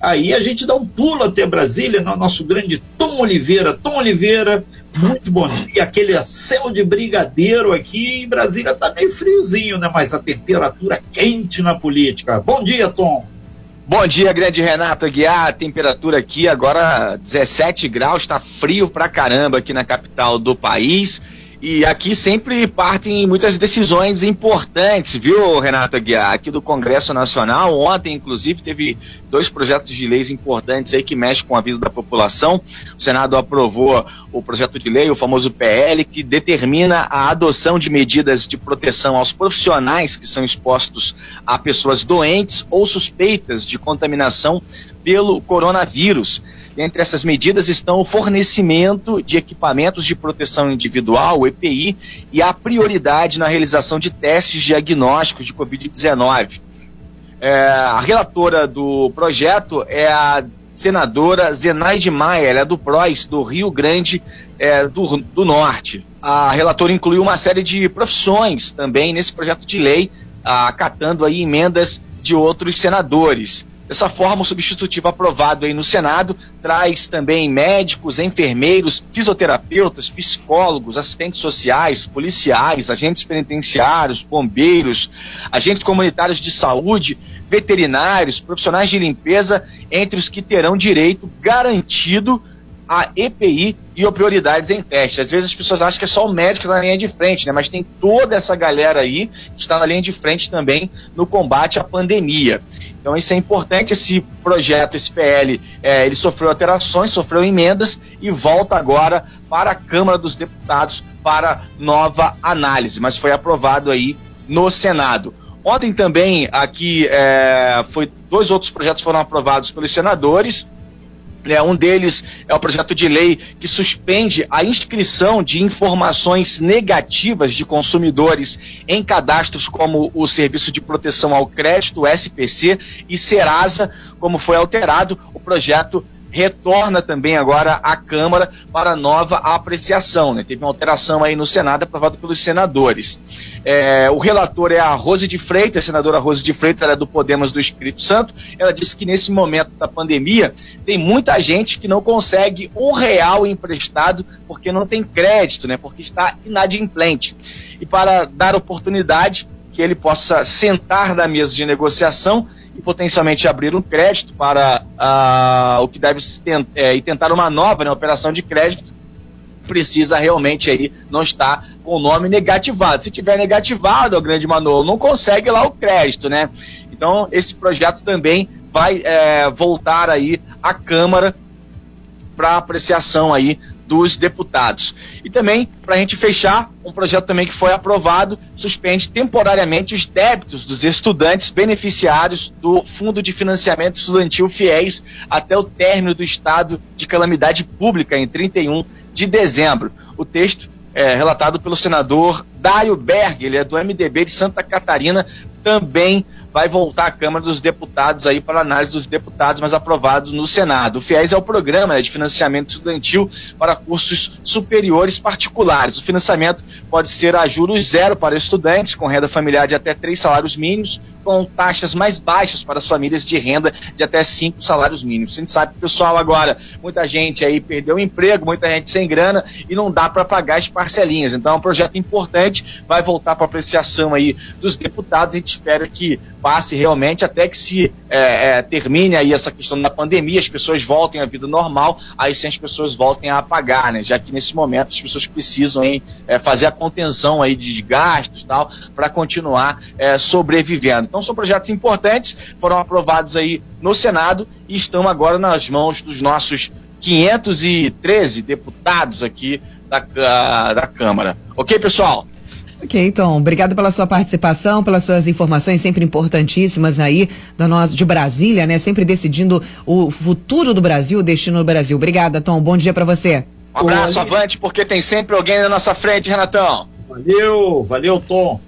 aí a gente dá um pulo até Brasília, no nosso grande Tom Oliveira. Tom Oliveira, muito bom dia. Aquele céu de brigadeiro aqui em Brasília tá meio friozinho, né? Mas a temperatura quente na política. Bom dia, Tom. Bom dia, grande Renato Aguiar. A temperatura aqui agora 17 graus, está frio pra caramba aqui na capital do país. E aqui sempre partem muitas decisões importantes, viu, Renato Aguiar? Aqui do Congresso Nacional, ontem, inclusive, teve dois projetos de leis importantes aí que mexem com a vida da população. O Senado aprovou o projeto de lei, o famoso PL, que determina a adoção de medidas de proteção aos profissionais que são expostos a pessoas doentes ou suspeitas de contaminação pelo coronavírus. Entre essas medidas estão o fornecimento de equipamentos de proteção individual, EPI, e a prioridade na realização de testes diagnósticos de Covid-19. É, a relatora do projeto é a senadora Zenaide Maia, ela é do PROS, do Rio Grande é, do, do Norte. A relatora incluiu uma série de profissões também nesse projeto de lei, acatando aí emendas de outros senadores. Dessa forma, o substitutivo aprovado aí no Senado traz também médicos, enfermeiros, fisioterapeutas, psicólogos, assistentes sociais, policiais, agentes penitenciários, bombeiros, agentes comunitários de saúde, veterinários, profissionais de limpeza, entre os que terão direito garantido a EPI e o prioridades em teste. Às vezes as pessoas acham que é só o médico na linha de frente, né? Mas tem toda essa galera aí que está na linha de frente também no combate à pandemia. Então isso é importante, esse projeto, esse PL, é, ele sofreu alterações, sofreu emendas e volta agora para a Câmara dos Deputados para nova análise, mas foi aprovado aí no Senado. Ontem também aqui é, foi dois outros projetos foram aprovados pelos senadores. É, um deles é o projeto de lei que suspende a inscrição de informações negativas de consumidores em cadastros como o Serviço de Proteção ao Crédito, SPC, e Serasa, como foi alterado. O projeto retorna também agora à Câmara para nova apreciação. Né? Teve uma alteração aí no Senado aprovado pelos senadores. É, o relator é a Rose de Freitas, a senadora Rose de Freitas, ela é do Podemos do Espírito Santo. Ela disse que nesse momento da pandemia tem muita gente que não consegue um real emprestado porque não tem crédito, né? porque está inadimplente. E para dar oportunidade que ele possa sentar na mesa de negociação, e potencialmente abrir um crédito para uh, o que deve é, e tentar uma nova né, operação de crédito, precisa realmente aí não estar com o nome negativado. Se tiver negativado, o grande Manolo, não consegue lá o crédito, né? Então, esse projeto também vai é, voltar aí à Câmara para apreciação aí dos deputados. E também, para a gente fechar, um projeto também que foi aprovado, suspende temporariamente os débitos dos estudantes beneficiários do Fundo de Financiamento Estudantil FIES até o término do estado de calamidade pública em 31 de dezembro. O texto é relatado pelo senador Dário Berg, ele é do MDB de Santa Catarina, também vai voltar à Câmara dos Deputados aí para análise dos deputados, mas aprovado no Senado. O FIES é o programa né, de financiamento estudantil para cursos superiores particulares. O financiamento pode ser a juros zero para estudantes com renda familiar de até três salários mínimos, com taxas mais baixas para as famílias de renda de até cinco salários mínimos. A gente sabe, pessoal, agora, muita gente aí perdeu o emprego, muita gente sem grana e não dá para pagar as parcelinhas. Então é um projeto importante, vai voltar para apreciação aí dos deputados. A gente espera que passe realmente até que se é, é, termine aí essa questão da pandemia, as pessoas voltem à vida normal, aí sim as pessoas voltem a pagar, né? Já que nesse momento as pessoas precisam hein, é, fazer a contenção aí de gastos tal para continuar é, sobrevivendo. Então são projetos importantes, foram aprovados aí no Senado e estão agora nas mãos dos nossos 513 deputados aqui da, da Câmara. Ok, pessoal? Ok, então, obrigado pela sua participação, pelas suas informações sempre importantíssimas aí da nós de Brasília, né? Sempre decidindo o futuro do Brasil, o destino do Brasil. Obrigada, Tom. Bom dia para você. Um abraço, avante, porque tem sempre alguém na nossa frente, Renatão. Valeu, valeu, Tom.